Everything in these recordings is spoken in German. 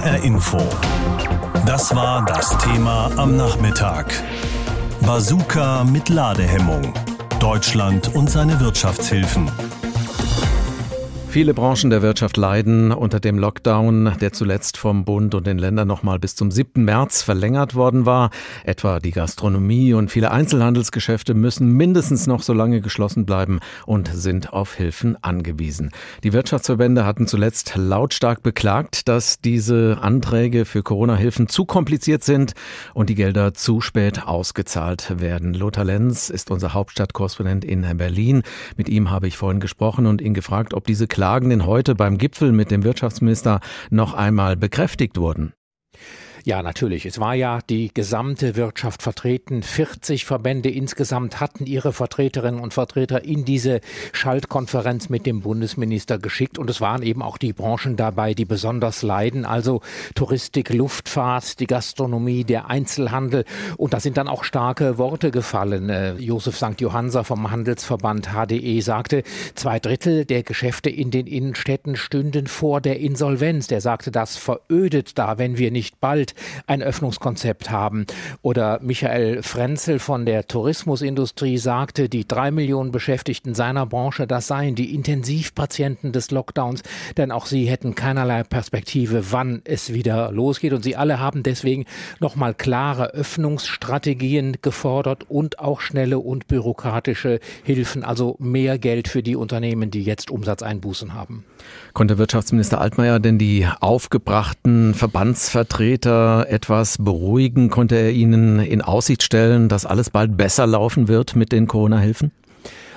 HR Info. Das war das Thema am Nachmittag. Bazooka mit Ladehemmung. Deutschland und seine Wirtschaftshilfen. Viele Branchen der Wirtschaft leiden unter dem Lockdown, der zuletzt vom Bund und den Ländern nochmal bis zum 7. März verlängert worden war. Etwa die Gastronomie und viele Einzelhandelsgeschäfte müssen mindestens noch so lange geschlossen bleiben und sind auf Hilfen angewiesen. Die Wirtschaftsverbände hatten zuletzt lautstark beklagt, dass diese Anträge für Corona-Hilfen zu kompliziert sind und die Gelder zu spät ausgezahlt werden. Lothar Lenz ist unser Hauptstadtkorrespondent in Berlin. Mit ihm habe ich vorhin gesprochen und ihn gefragt, ob diese Klagen denn heute beim Gipfel mit dem Wirtschaftsminister noch einmal bekräftigt wurden. Ja, natürlich. Es war ja die gesamte Wirtschaft vertreten. 40 Verbände insgesamt hatten ihre Vertreterinnen und Vertreter in diese Schaltkonferenz mit dem Bundesminister geschickt. Und es waren eben auch die Branchen dabei, die besonders leiden. Also Touristik, Luftfahrt, die Gastronomie, der Einzelhandel. Und da sind dann auch starke Worte gefallen. Äh, Josef St. Johanser vom Handelsverband HDE sagte, zwei Drittel der Geschäfte in den Innenstädten stünden vor der Insolvenz. Der sagte, das verödet da, wenn wir nicht bald bald ein Öffnungskonzept haben. Oder Michael Frenzel von der Tourismusindustrie sagte, die drei Millionen Beschäftigten seiner Branche, das seien die Intensivpatienten des Lockdowns, denn auch sie hätten keinerlei Perspektive, wann es wieder losgeht. Und sie alle haben deswegen nochmal klare Öffnungsstrategien gefordert und auch schnelle und bürokratische Hilfen, also mehr Geld für die Unternehmen, die jetzt Umsatzeinbußen haben. Konnte Wirtschaftsminister Altmaier denn die aufgebrachten Verbandsvertreter etwas beruhigen? Konnte er Ihnen in Aussicht stellen, dass alles bald besser laufen wird mit den Corona-Hilfen?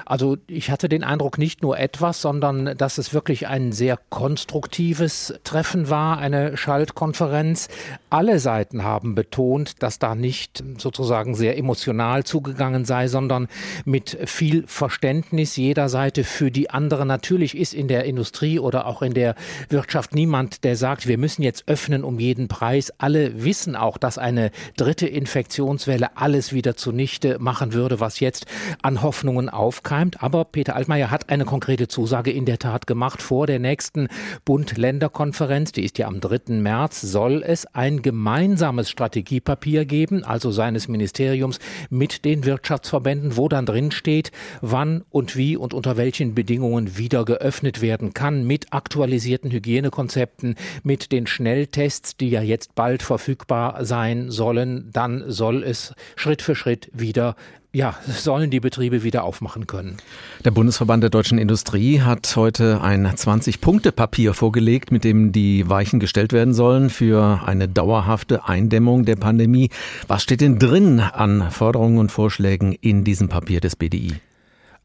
Also ich hatte den Eindruck nicht nur etwas, sondern dass es wirklich ein sehr konstruktives Treffen war, eine Schaltkonferenz. Alle Seiten haben betont, dass da nicht sozusagen sehr emotional zugegangen sei, sondern mit viel Verständnis jeder Seite für die andere. Natürlich ist in der Industrie oder auch in der Wirtschaft niemand, der sagt, wir müssen jetzt öffnen um jeden Preis. Alle wissen auch, dass eine dritte Infektionswelle alles wieder zunichte machen würde, was jetzt an Hoffnungen aufkam aufkeimt. Aber Peter Altmaier hat eine konkrete Zusage in der Tat gemacht. Vor der nächsten Bund-Länder-Konferenz, die ist ja am 3. März, soll es ein gemeinsames Strategiepapier geben, also seines Ministeriums mit den Wirtschaftsverbänden, wo dann drin steht, wann und wie und unter welchen Bedingungen wieder geöffnet werden kann, mit aktualisierten Hygienekonzepten, mit den Schnelltests, die ja jetzt bald verfügbar sein sollen. Dann soll es Schritt für Schritt wieder ja, sollen die Betriebe wieder aufmachen können. Der Bundesverband der deutschen Industrie hat heute ein 20-Punkte-Papier vorgelegt, mit dem die Weichen gestellt werden sollen für eine dauerhafte Eindämmung der Pandemie. Was steht denn drin an Forderungen und Vorschlägen in diesem Papier des BDI?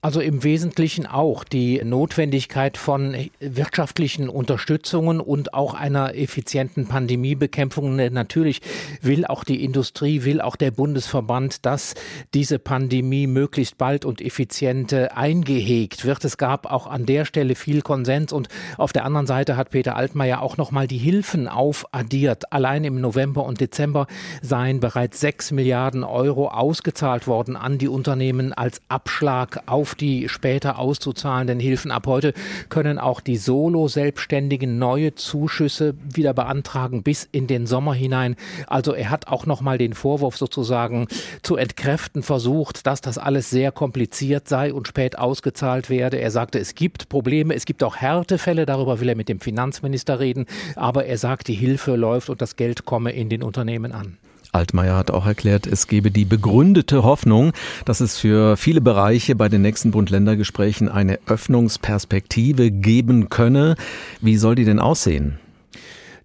Also im Wesentlichen auch die Notwendigkeit von wirtschaftlichen Unterstützungen und auch einer effizienten Pandemiebekämpfung. Natürlich will auch die Industrie, will auch der Bundesverband, dass diese Pandemie möglichst bald und effizient eingehegt wird. Es gab auch an der Stelle viel Konsens und auf der anderen Seite hat Peter Altmaier auch nochmal die Hilfen aufaddiert. Allein im November und Dezember seien bereits sechs Milliarden Euro ausgezahlt worden an die Unternehmen als Abschlag auf auf die später auszuzahlenden Hilfen. Ab heute können auch die Solo-Selbstständigen neue Zuschüsse wieder beantragen bis in den Sommer hinein. Also er hat auch noch mal den Vorwurf sozusagen zu entkräften versucht, dass das alles sehr kompliziert sei und spät ausgezahlt werde. Er sagte, es gibt Probleme, es gibt auch Härtefälle, darüber will er mit dem Finanzminister reden, aber er sagt, die Hilfe läuft und das Geld komme in den Unternehmen an. Altmaier hat auch erklärt, es gebe die begründete Hoffnung, dass es für viele Bereiche bei den nächsten Bund-Länder-Gesprächen eine Öffnungsperspektive geben könne. Wie soll die denn aussehen?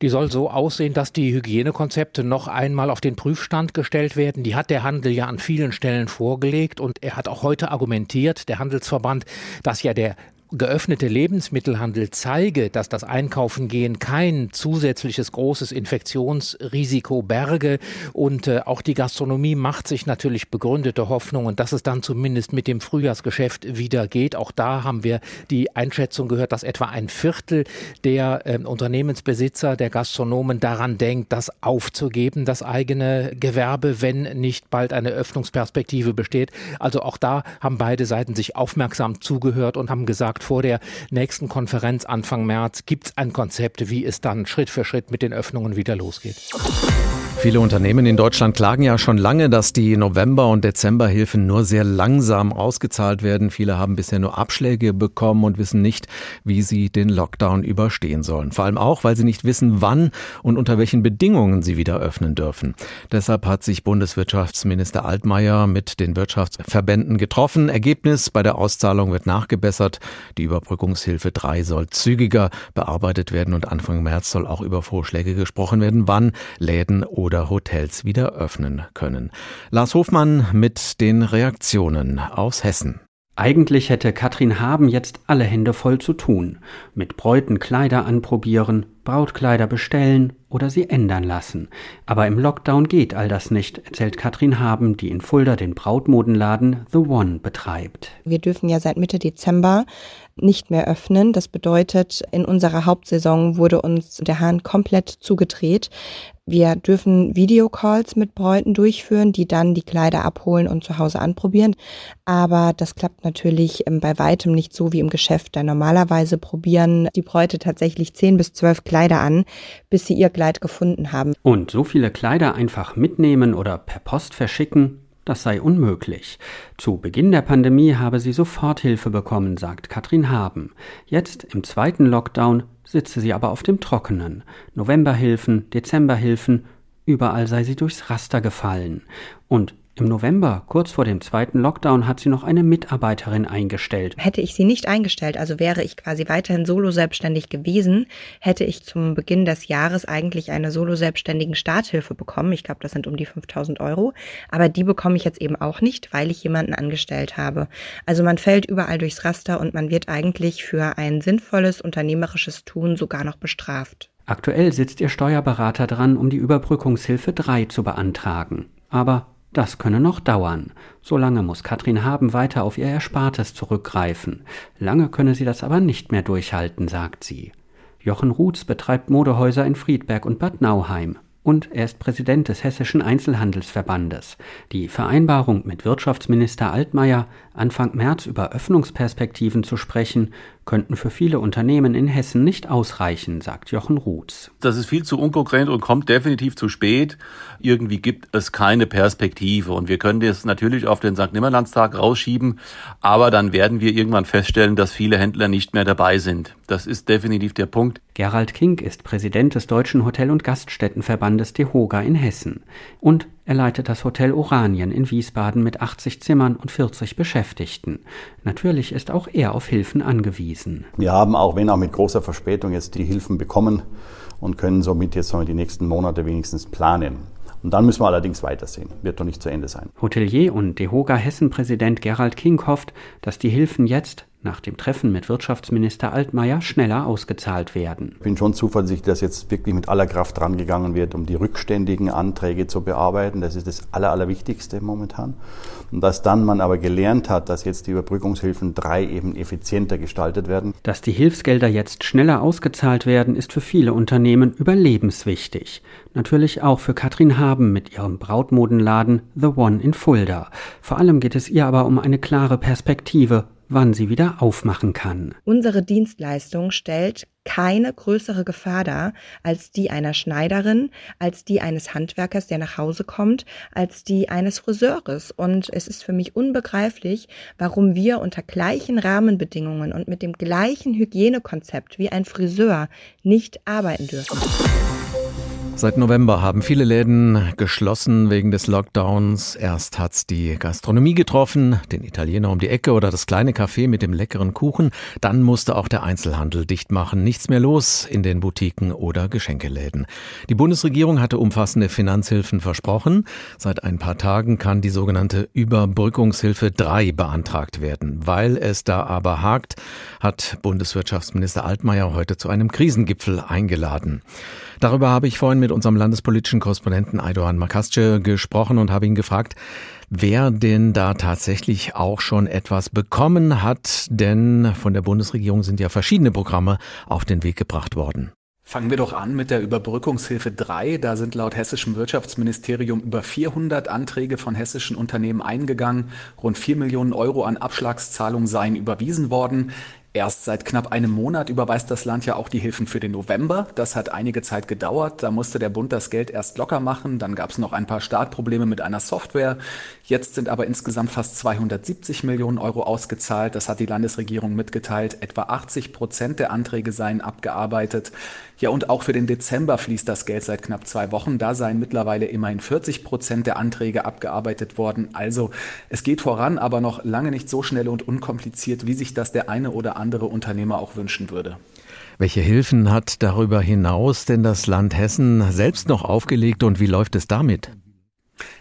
Die soll so aussehen, dass die Hygienekonzepte noch einmal auf den Prüfstand gestellt werden. Die hat der Handel ja an vielen Stellen vorgelegt und er hat auch heute argumentiert, der Handelsverband, dass ja der geöffnete Lebensmittelhandel zeige, dass das Einkaufen gehen kein zusätzliches großes Infektionsrisiko berge und äh, auch die Gastronomie macht sich natürlich begründete Hoffnungen, dass es dann zumindest mit dem Frühjahrsgeschäft wieder geht. Auch da haben wir die Einschätzung gehört, dass etwa ein Viertel der äh, Unternehmensbesitzer, der Gastronomen daran denkt, das aufzugeben, das eigene Gewerbe, wenn nicht bald eine Öffnungsperspektive besteht. Also auch da haben beide Seiten sich aufmerksam zugehört und haben gesagt, vor der nächsten Konferenz Anfang März gibt es ein Konzept, wie es dann Schritt für Schritt mit den Öffnungen wieder losgeht. Viele Unternehmen in Deutschland klagen ja schon lange, dass die November- und Dezemberhilfen nur sehr langsam ausgezahlt werden. Viele haben bisher nur Abschläge bekommen und wissen nicht, wie sie den Lockdown überstehen sollen. Vor allem auch, weil sie nicht wissen, wann und unter welchen Bedingungen sie wieder öffnen dürfen. Deshalb hat sich Bundeswirtschaftsminister Altmaier mit den Wirtschaftsverbänden getroffen. Ergebnis bei der Auszahlung wird nachgebessert. Die Überbrückungshilfe 3 soll zügiger bearbeitet werden und Anfang März soll auch über Vorschläge gesprochen werden, wann Läden oder oder Hotels wieder öffnen können. Lars Hofmann mit den Reaktionen aus Hessen. Eigentlich hätte Katrin Haben jetzt alle Hände voll zu tun. Mit Bräuten Kleider anprobieren, Brautkleider bestellen oder sie ändern lassen. Aber im Lockdown geht all das nicht, erzählt Katrin Haben, die in Fulda den Brautmodenladen The One betreibt. Wir dürfen ja seit Mitte Dezember nicht mehr öffnen. Das bedeutet, in unserer Hauptsaison wurde uns der Hahn komplett zugedreht. Wir dürfen Videocalls mit Bräuten durchführen, die dann die Kleider abholen und zu Hause anprobieren. Aber das klappt natürlich ähm, bei weitem nicht so wie im Geschäft. Denn normalerweise probieren die Bräute tatsächlich zehn bis zwölf Kleider an, bis sie ihr Kleid gefunden haben. Und so viele Kleider einfach mitnehmen oder per Post verschicken, das sei unmöglich. Zu Beginn der Pandemie habe sie Soforthilfe bekommen, sagt Katrin Haben. Jetzt im zweiten Lockdown sitze sie aber auf dem Trockenen. Novemberhilfen, Dezemberhilfen, überall sei sie durchs Raster gefallen. Und im November, kurz vor dem zweiten Lockdown, hat sie noch eine Mitarbeiterin eingestellt. Hätte ich sie nicht eingestellt, also wäre ich quasi weiterhin solo selbstständig gewesen, hätte ich zum Beginn des Jahres eigentlich eine solo selbstständigen Starthilfe bekommen. Ich glaube, das sind um die 5000 Euro. Aber die bekomme ich jetzt eben auch nicht, weil ich jemanden angestellt habe. Also man fällt überall durchs Raster und man wird eigentlich für ein sinnvolles unternehmerisches Tun sogar noch bestraft. Aktuell sitzt ihr Steuerberater dran, um die Überbrückungshilfe 3 zu beantragen. Aber das könne noch dauern. Solange muss Katrin Haben weiter auf ihr Erspartes zurückgreifen. Lange könne sie das aber nicht mehr durchhalten, sagt sie. Jochen Ruths betreibt Modehäuser in Friedberg und Bad Nauheim und er ist Präsident des Hessischen Einzelhandelsverbandes. Die Vereinbarung mit Wirtschaftsminister Altmaier, Anfang März über Öffnungsperspektiven zu sprechen, könnten für viele Unternehmen in Hessen nicht ausreichen, sagt Jochen Ruths. Das ist viel zu unkonkret und kommt definitiv zu spät. Irgendwie gibt es keine Perspektive und wir können das natürlich auf den St. Nimmerlandstag rausschieben, aber dann werden wir irgendwann feststellen, dass viele Händler nicht mehr dabei sind. Das ist definitiv der Punkt. Gerald Kink ist Präsident des Deutschen Hotel- und Gaststättenverbandes DEHOGA in Hessen. Und er leitet das Hotel Oranien in Wiesbaden mit 80 Zimmern und 40 Beschäftigten. Natürlich ist auch er auf Hilfen angewiesen. Wir haben auch, wenn auch mit großer Verspätung, jetzt die Hilfen bekommen und können somit jetzt die nächsten Monate wenigstens planen. Und dann müssen wir allerdings weitersehen. Wird doch nicht zu Ende sein. Hotelier und DEHOGA Hessen-Präsident Gerald King hofft, dass die Hilfen jetzt nach dem Treffen mit Wirtschaftsminister Altmaier schneller ausgezahlt werden. Ich bin schon zuversichtlich, dass jetzt wirklich mit aller Kraft rangegangen wird, um die rückständigen Anträge zu bearbeiten. Das ist das Aller, Allerwichtigste momentan. Und dass dann man aber gelernt hat, dass jetzt die Überbrückungshilfen drei eben effizienter gestaltet werden. Dass die Hilfsgelder jetzt schneller ausgezahlt werden, ist für viele Unternehmen überlebenswichtig. Natürlich auch für Katrin Haben mit ihrem Brautmodenladen The One in Fulda. Vor allem geht es ihr aber um eine klare Perspektive wann sie wieder aufmachen kann. Unsere Dienstleistung stellt keine größere Gefahr dar als die einer Schneiderin, als die eines Handwerkers, der nach Hause kommt, als die eines Friseures. Und es ist für mich unbegreiflich, warum wir unter gleichen Rahmenbedingungen und mit dem gleichen Hygienekonzept wie ein Friseur nicht arbeiten dürfen. Seit November haben viele Läden geschlossen wegen des Lockdowns. Erst hat's die Gastronomie getroffen, den Italiener um die Ecke oder das kleine Café mit dem leckeren Kuchen. Dann musste auch der Einzelhandel dicht machen. Nichts mehr los in den Boutiquen oder Geschenkeläden. Die Bundesregierung hatte umfassende Finanzhilfen versprochen. Seit ein paar Tagen kann die sogenannte Überbrückungshilfe 3 beantragt werden. Weil es da aber hakt, hat Bundeswirtschaftsminister Altmaier heute zu einem Krisengipfel eingeladen. Darüber habe ich vorhin mit unserem landespolitischen Korrespondenten Aydoğan Makasce gesprochen und habe ihn gefragt, wer denn da tatsächlich auch schon etwas bekommen hat, denn von der Bundesregierung sind ja verschiedene Programme auf den Weg gebracht worden. Fangen wir doch an mit der Überbrückungshilfe 3. Da sind laut hessischem Wirtschaftsministerium über 400 Anträge von hessischen Unternehmen eingegangen. Rund 4 Millionen Euro an Abschlagszahlungen seien überwiesen worden. Erst seit knapp einem Monat überweist das Land ja auch die Hilfen für den November. Das hat einige Zeit gedauert. Da musste der Bund das Geld erst locker machen. Dann gab es noch ein paar Startprobleme mit einer Software. Jetzt sind aber insgesamt fast 270 Millionen Euro ausgezahlt. Das hat die Landesregierung mitgeteilt. Etwa 80 Prozent der Anträge seien abgearbeitet. Ja, und auch für den Dezember fließt das Geld seit knapp zwei Wochen. Da seien mittlerweile immerhin 40 Prozent der Anträge abgearbeitet worden. Also es geht voran, aber noch lange nicht so schnell und unkompliziert, wie sich das der eine oder andere Unternehmer auch wünschen würde. Welche Hilfen hat darüber hinaus denn das Land Hessen selbst noch aufgelegt und wie läuft es damit?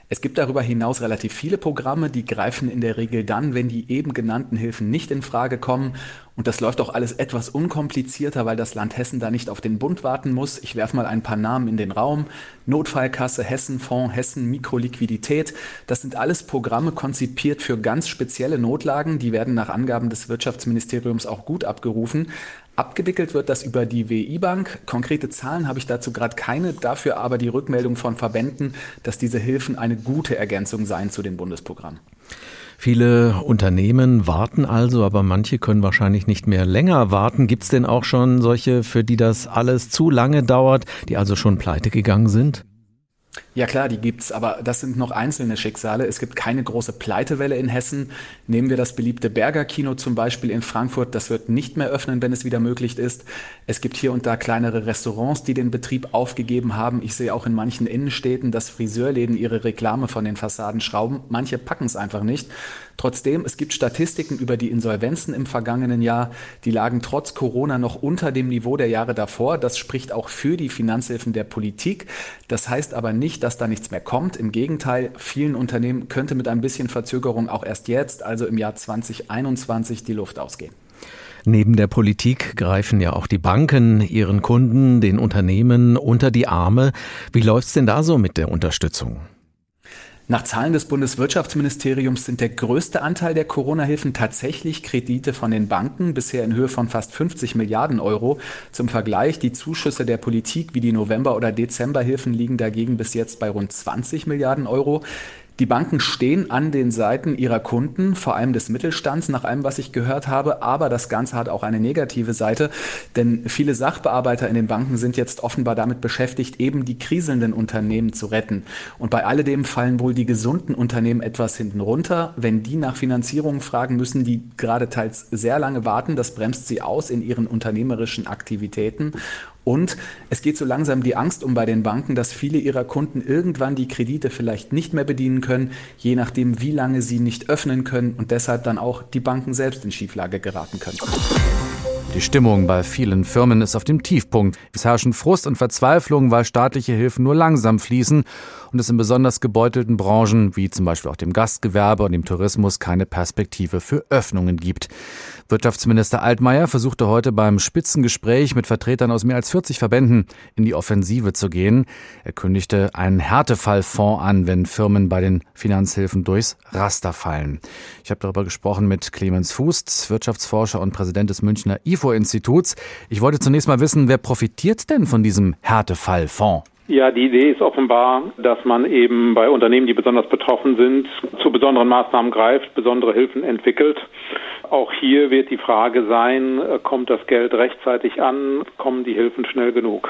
Es gibt darüber hinaus relativ viele Programme, die greifen in der Regel dann, wenn die eben genannten Hilfen nicht in Frage kommen. Und das läuft auch alles etwas unkomplizierter, weil das Land Hessen da nicht auf den Bund warten muss. Ich werfe mal ein paar Namen in den Raum. Notfallkasse, Hessenfonds, Hessen Mikroliquidität. Das sind alles Programme konzipiert für ganz spezielle Notlagen. Die werden nach Angaben des Wirtschaftsministeriums auch gut abgerufen. Abgewickelt wird das über die WI-Bank. Konkrete Zahlen habe ich dazu gerade keine, dafür aber die Rückmeldung von Verbänden, dass diese Hilfen eine gute Ergänzung seien zu dem Bundesprogramm. Viele Unternehmen warten also, aber manche können wahrscheinlich nicht mehr länger warten. Gibt es denn auch schon solche, für die das alles zu lange dauert, die also schon pleite gegangen sind? Ja klar, die gibt's, aber das sind noch einzelne Schicksale. Es gibt keine große Pleitewelle in Hessen. Nehmen wir das beliebte Berger Kino zum Beispiel in Frankfurt. Das wird nicht mehr öffnen, wenn es wieder möglich ist. Es gibt hier und da kleinere Restaurants, die den Betrieb aufgegeben haben. Ich sehe auch in manchen Innenstädten, dass Friseurläden ihre Reklame von den Fassaden schrauben. Manche packen es einfach nicht. Trotzdem, es gibt Statistiken über die Insolvenzen im vergangenen Jahr. Die lagen trotz Corona noch unter dem Niveau der Jahre davor. Das spricht auch für die Finanzhilfen der Politik. Das heißt aber nicht, dass da nichts mehr kommt. Im Gegenteil, vielen Unternehmen könnte mit ein bisschen Verzögerung auch erst jetzt, also im Jahr 2021, die Luft ausgehen. Neben der Politik greifen ja auch die Banken ihren Kunden, den Unternehmen unter die Arme. Wie läuft es denn da so mit der Unterstützung? Nach Zahlen des Bundeswirtschaftsministeriums sind der größte Anteil der Corona-Hilfen tatsächlich Kredite von den Banken, bisher in Höhe von fast 50 Milliarden Euro. Zum Vergleich, die Zuschüsse der Politik wie die November- oder Dezemberhilfen liegen dagegen bis jetzt bei rund 20 Milliarden Euro. Die Banken stehen an den Seiten ihrer Kunden, vor allem des Mittelstands, nach allem, was ich gehört habe. Aber das Ganze hat auch eine negative Seite, denn viele Sachbearbeiter in den Banken sind jetzt offenbar damit beschäftigt, eben die kriselnden Unternehmen zu retten. Und bei alledem fallen wohl die gesunden Unternehmen etwas hinten runter. Wenn die nach Finanzierung fragen müssen, die gerade teils sehr lange warten, das bremst sie aus in ihren unternehmerischen Aktivitäten. Und es geht so langsam die Angst um bei den Banken, dass viele ihrer Kunden irgendwann die Kredite vielleicht nicht mehr bedienen können, je nachdem, wie lange sie nicht öffnen können und deshalb dann auch die Banken selbst in Schieflage geraten können. Die Stimmung bei vielen Firmen ist auf dem Tiefpunkt. Es herrschen Frust und Verzweiflung, weil staatliche Hilfen nur langsam fließen und es in besonders gebeutelten Branchen wie zum Beispiel auch dem Gastgewerbe und dem Tourismus keine Perspektive für Öffnungen gibt. Wirtschaftsminister Altmaier versuchte heute beim Spitzengespräch mit Vertretern aus mehr als 40 Verbänden in die Offensive zu gehen. Er kündigte einen Härtefallfonds an, wenn Firmen bei den Finanzhilfen durchs Raster fallen. Ich habe darüber gesprochen mit Clemens Fußt, Wirtschaftsforscher und Präsident des Münchner IFO-Instituts. Ich wollte zunächst mal wissen, wer profitiert denn von diesem Härtefallfonds? Ja, die Idee ist offenbar, dass man eben bei Unternehmen, die besonders betroffen sind, zu besonderen Maßnahmen greift, besondere Hilfen entwickelt. Auch hier wird die Frage sein, äh, kommt das Geld rechtzeitig an, kommen die Hilfen schnell genug?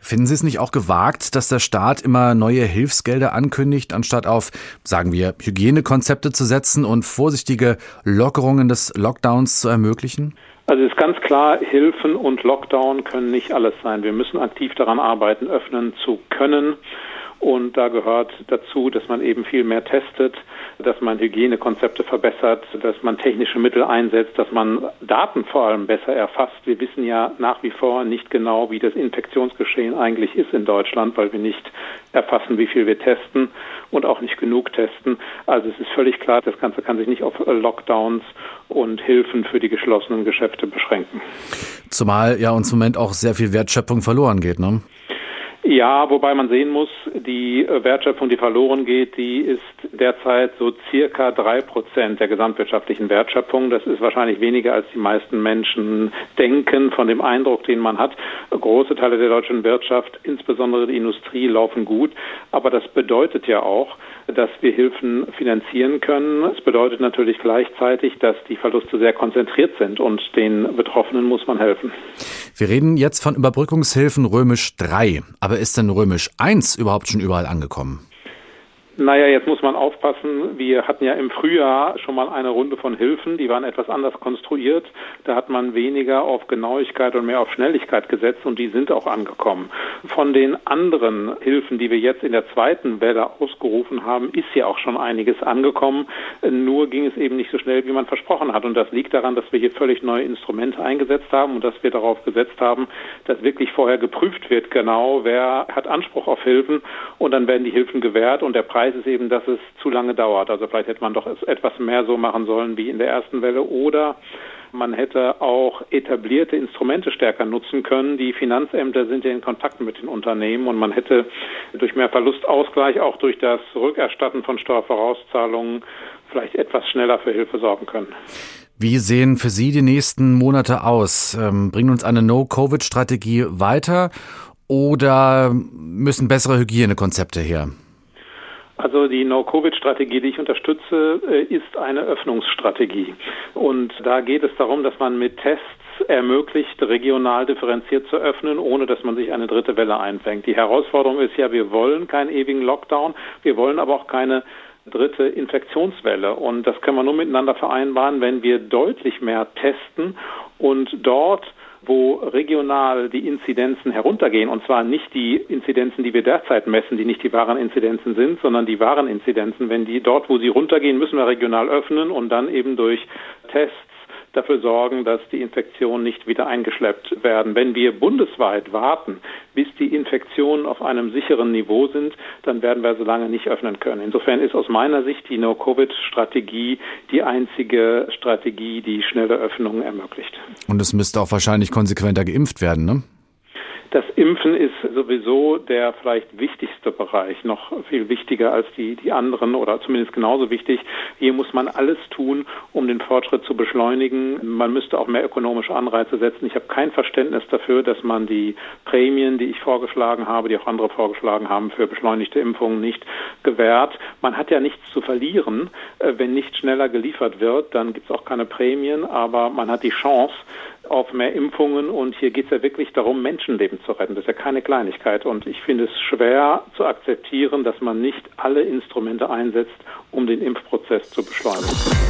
Finden Sie es nicht auch gewagt, dass der Staat immer neue Hilfsgelder ankündigt, anstatt auf, sagen wir, Hygienekonzepte zu setzen und vorsichtige Lockerungen des Lockdowns zu ermöglichen? Also ist ganz klar, Hilfen und Lockdown können nicht alles sein. Wir müssen aktiv daran arbeiten, öffnen zu können. Und da gehört dazu, dass man eben viel mehr testet, dass man Hygienekonzepte verbessert, dass man technische Mittel einsetzt, dass man Daten vor allem besser erfasst. Wir wissen ja nach wie vor nicht genau, wie das Infektionsgeschehen eigentlich ist in Deutschland, weil wir nicht erfassen, wie viel wir testen und auch nicht genug testen. Also es ist völlig klar, das Ganze kann sich nicht auf Lockdowns und Hilfen für die geschlossenen Geschäfte beschränken. Zumal ja uns im Moment auch sehr viel Wertschöpfung verloren geht, ne? Ja, wobei man sehen muss, die Wertschöpfung, die verloren geht, die ist derzeit so circa drei Prozent der gesamtwirtschaftlichen Wertschöpfung. Das ist wahrscheinlich weniger, als die meisten Menschen denken von dem Eindruck, den man hat. Große Teile der deutschen Wirtschaft, insbesondere die Industrie, laufen gut. Aber das bedeutet ja auch, dass wir Hilfen finanzieren können. Es bedeutet natürlich gleichzeitig, dass die Verluste sehr konzentriert sind und den Betroffenen muss man helfen. Wir reden jetzt von Überbrückungshilfen römisch 3. Aber ist denn römisch 1 überhaupt schon überall angekommen? Naja, jetzt muss man aufpassen. Wir hatten ja im Frühjahr schon mal eine Runde von Hilfen, die waren etwas anders konstruiert. Da hat man weniger auf Genauigkeit und mehr auf Schnelligkeit gesetzt und die sind auch angekommen. Von den anderen Hilfen, die wir jetzt in der zweiten Welle ausgerufen haben, ist ja auch schon einiges angekommen. Nur ging es eben nicht so schnell, wie man versprochen hat. Und das liegt daran, dass wir hier völlig neue Instrumente eingesetzt haben und dass wir darauf gesetzt haben, dass wirklich vorher geprüft wird, genau wer hat Anspruch auf Hilfen und dann werden die Hilfen gewährt und der Preis Preis ist eben, dass es zu lange dauert. Also vielleicht hätte man doch etwas mehr so machen sollen wie in der ersten Welle oder man hätte auch etablierte Instrumente stärker nutzen können. Die Finanzämter sind ja in Kontakt mit den Unternehmen und man hätte durch mehr Verlustausgleich, auch durch das Rückerstatten von Steuervorauszahlungen, vielleicht etwas schneller für Hilfe sorgen können. Wie sehen für Sie die nächsten Monate aus? Ähm, bringen uns eine No-Covid-Strategie weiter oder müssen bessere Hygienekonzepte her? Also die No-Covid-Strategie, die ich unterstütze, äh, ist eine Öffnungsstrategie. Und da geht es darum, dass man mit Tests ermöglicht, regional differenziert zu öffnen, ohne dass man sich eine dritte Welle einfängt. Die Herausforderung ist ja, wir wollen keinen ewigen Lockdown, wir wollen aber auch keine dritte Infektionswelle. Und das können wir nur miteinander vereinbaren, wenn wir deutlich mehr testen und dort wo regional die Inzidenzen heruntergehen, und zwar nicht die Inzidenzen, die wir derzeit messen, die nicht die wahren Inzidenzen sind, sondern die wahren Inzidenzen. Wenn die dort, wo sie runtergehen, müssen wir regional öffnen und dann eben durch Tests dafür sorgen, dass die Infektionen nicht wieder eingeschleppt werden. Wenn wir bundesweit warten, bis die Infektionen auf einem sicheren Niveau sind, dann werden wir so lange nicht öffnen können. Insofern ist aus meiner Sicht die No-Covid-Strategie die einzige Strategie, die schnelle Öffnungen ermöglicht. Und es müsste auch wahrscheinlich konsequenter geimpft werden, ne? Das Impfen ist sowieso der vielleicht wichtigste Bereich, noch viel wichtiger als die, die anderen oder zumindest genauso wichtig. Hier muss man alles tun, um den Fortschritt zu beschleunigen. Man müsste auch mehr ökonomische Anreize setzen. Ich habe kein Verständnis dafür, dass man die Prämien, die ich vorgeschlagen habe, die auch andere vorgeschlagen haben, für beschleunigte Impfungen nicht gewährt. Man hat ja nichts zu verlieren. Äh, wenn nicht schneller geliefert wird, dann gibt es auch keine Prämien, aber man hat die Chance, auf mehr Impfungen und hier geht es ja wirklich darum, Menschenleben zu retten. Das ist ja keine Kleinigkeit und ich finde es schwer zu akzeptieren, dass man nicht alle Instrumente einsetzt, um den Impfprozess zu beschleunigen.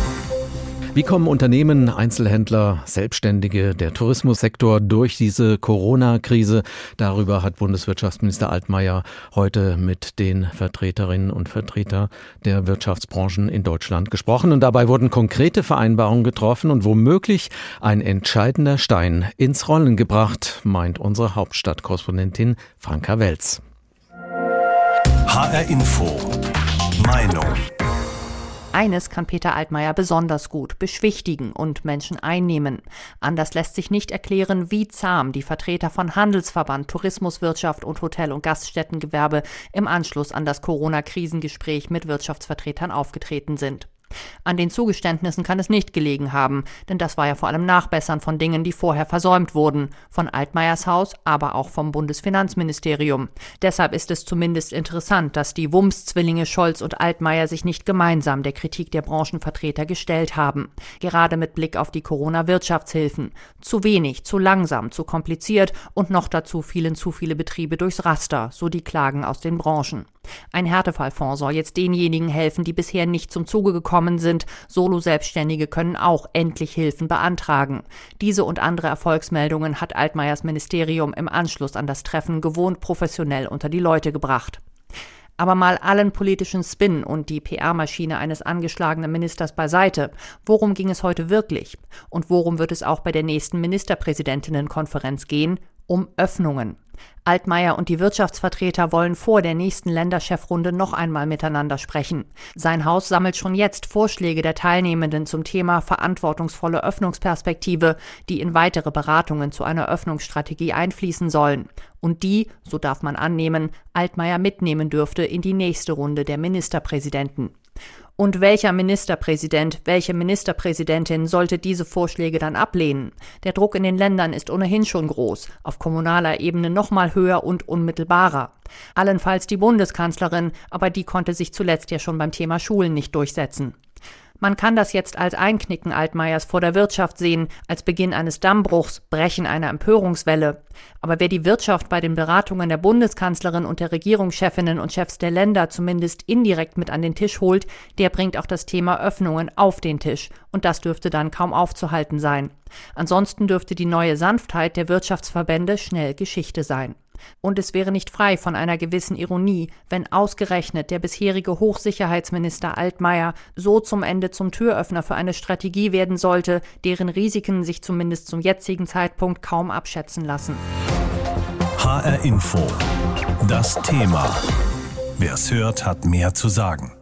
Wie kommen Unternehmen, Einzelhändler, Selbstständige, der Tourismussektor durch diese Corona-Krise? Darüber hat Bundeswirtschaftsminister Altmaier heute mit den Vertreterinnen und Vertretern der Wirtschaftsbranchen in Deutschland gesprochen. Und dabei wurden konkrete Vereinbarungen getroffen und womöglich ein entscheidender Stein ins Rollen gebracht, meint unsere Hauptstadtkorrespondentin Franka Welz. HR Info. Meinung. Eines kann Peter Altmaier besonders gut, beschwichtigen und Menschen einnehmen. Anders lässt sich nicht erklären, wie zahm die Vertreter von Handelsverband, Tourismuswirtschaft und Hotel- und Gaststättengewerbe im Anschluss an das Corona-Krisengespräch mit Wirtschaftsvertretern aufgetreten sind. An den Zugeständnissen kann es nicht gelegen haben, denn das war ja vor allem Nachbessern von Dingen, die vorher versäumt wurden, von Altmaiers Haus, aber auch vom Bundesfinanzministerium. Deshalb ist es zumindest interessant, dass die Wumms-Zwillinge Scholz und Altmaier sich nicht gemeinsam der Kritik der Branchenvertreter gestellt haben. Gerade mit Blick auf die Corona-Wirtschaftshilfen. Zu wenig, zu langsam, zu kompliziert und noch dazu fielen zu viele Betriebe durchs Raster, so die Klagen aus den Branchen. Ein Härtefallfonds soll jetzt denjenigen helfen, die bisher nicht zum Zuge gekommen sind. Solo-Selbstständige können auch endlich Hilfen beantragen. Diese und andere Erfolgsmeldungen hat Altmaiers Ministerium im Anschluss an das Treffen gewohnt professionell unter die Leute gebracht. Aber mal allen politischen Spin und die PR-Maschine eines angeschlagenen Ministers beiseite. Worum ging es heute wirklich? Und worum wird es auch bei der nächsten Ministerpräsidentinnenkonferenz gehen? Um Öffnungen. Altmaier und die Wirtschaftsvertreter wollen vor der nächsten Länderchefrunde noch einmal miteinander sprechen. Sein Haus sammelt schon jetzt Vorschläge der Teilnehmenden zum Thema verantwortungsvolle Öffnungsperspektive, die in weitere Beratungen zu einer Öffnungsstrategie einfließen sollen und die, so darf man annehmen, Altmaier mitnehmen dürfte in die nächste Runde der Ministerpräsidenten. Und welcher Ministerpräsident, welche Ministerpräsidentin sollte diese Vorschläge dann ablehnen? Der Druck in den Ländern ist ohnehin schon groß, auf kommunaler Ebene noch mal höher und unmittelbarer. Allenfalls die Bundeskanzlerin, aber die konnte sich zuletzt ja schon beim Thema Schulen nicht durchsetzen. Man kann das jetzt als Einknicken Altmaiers vor der Wirtschaft sehen, als Beginn eines Dammbruchs, Brechen einer Empörungswelle. Aber wer die Wirtschaft bei den Beratungen der Bundeskanzlerin und der Regierungschefinnen und Chefs der Länder zumindest indirekt mit an den Tisch holt, der bringt auch das Thema Öffnungen auf den Tisch. Und das dürfte dann kaum aufzuhalten sein. Ansonsten dürfte die neue Sanftheit der Wirtschaftsverbände schnell Geschichte sein. Und es wäre nicht frei von einer gewissen Ironie, wenn ausgerechnet der bisherige Hochsicherheitsminister Altmaier so zum Ende zum Türöffner für eine Strategie werden sollte, deren Risiken sich zumindest zum jetzigen Zeitpunkt kaum abschätzen lassen. HR Info. Das Thema. Wer es hört, hat mehr zu sagen.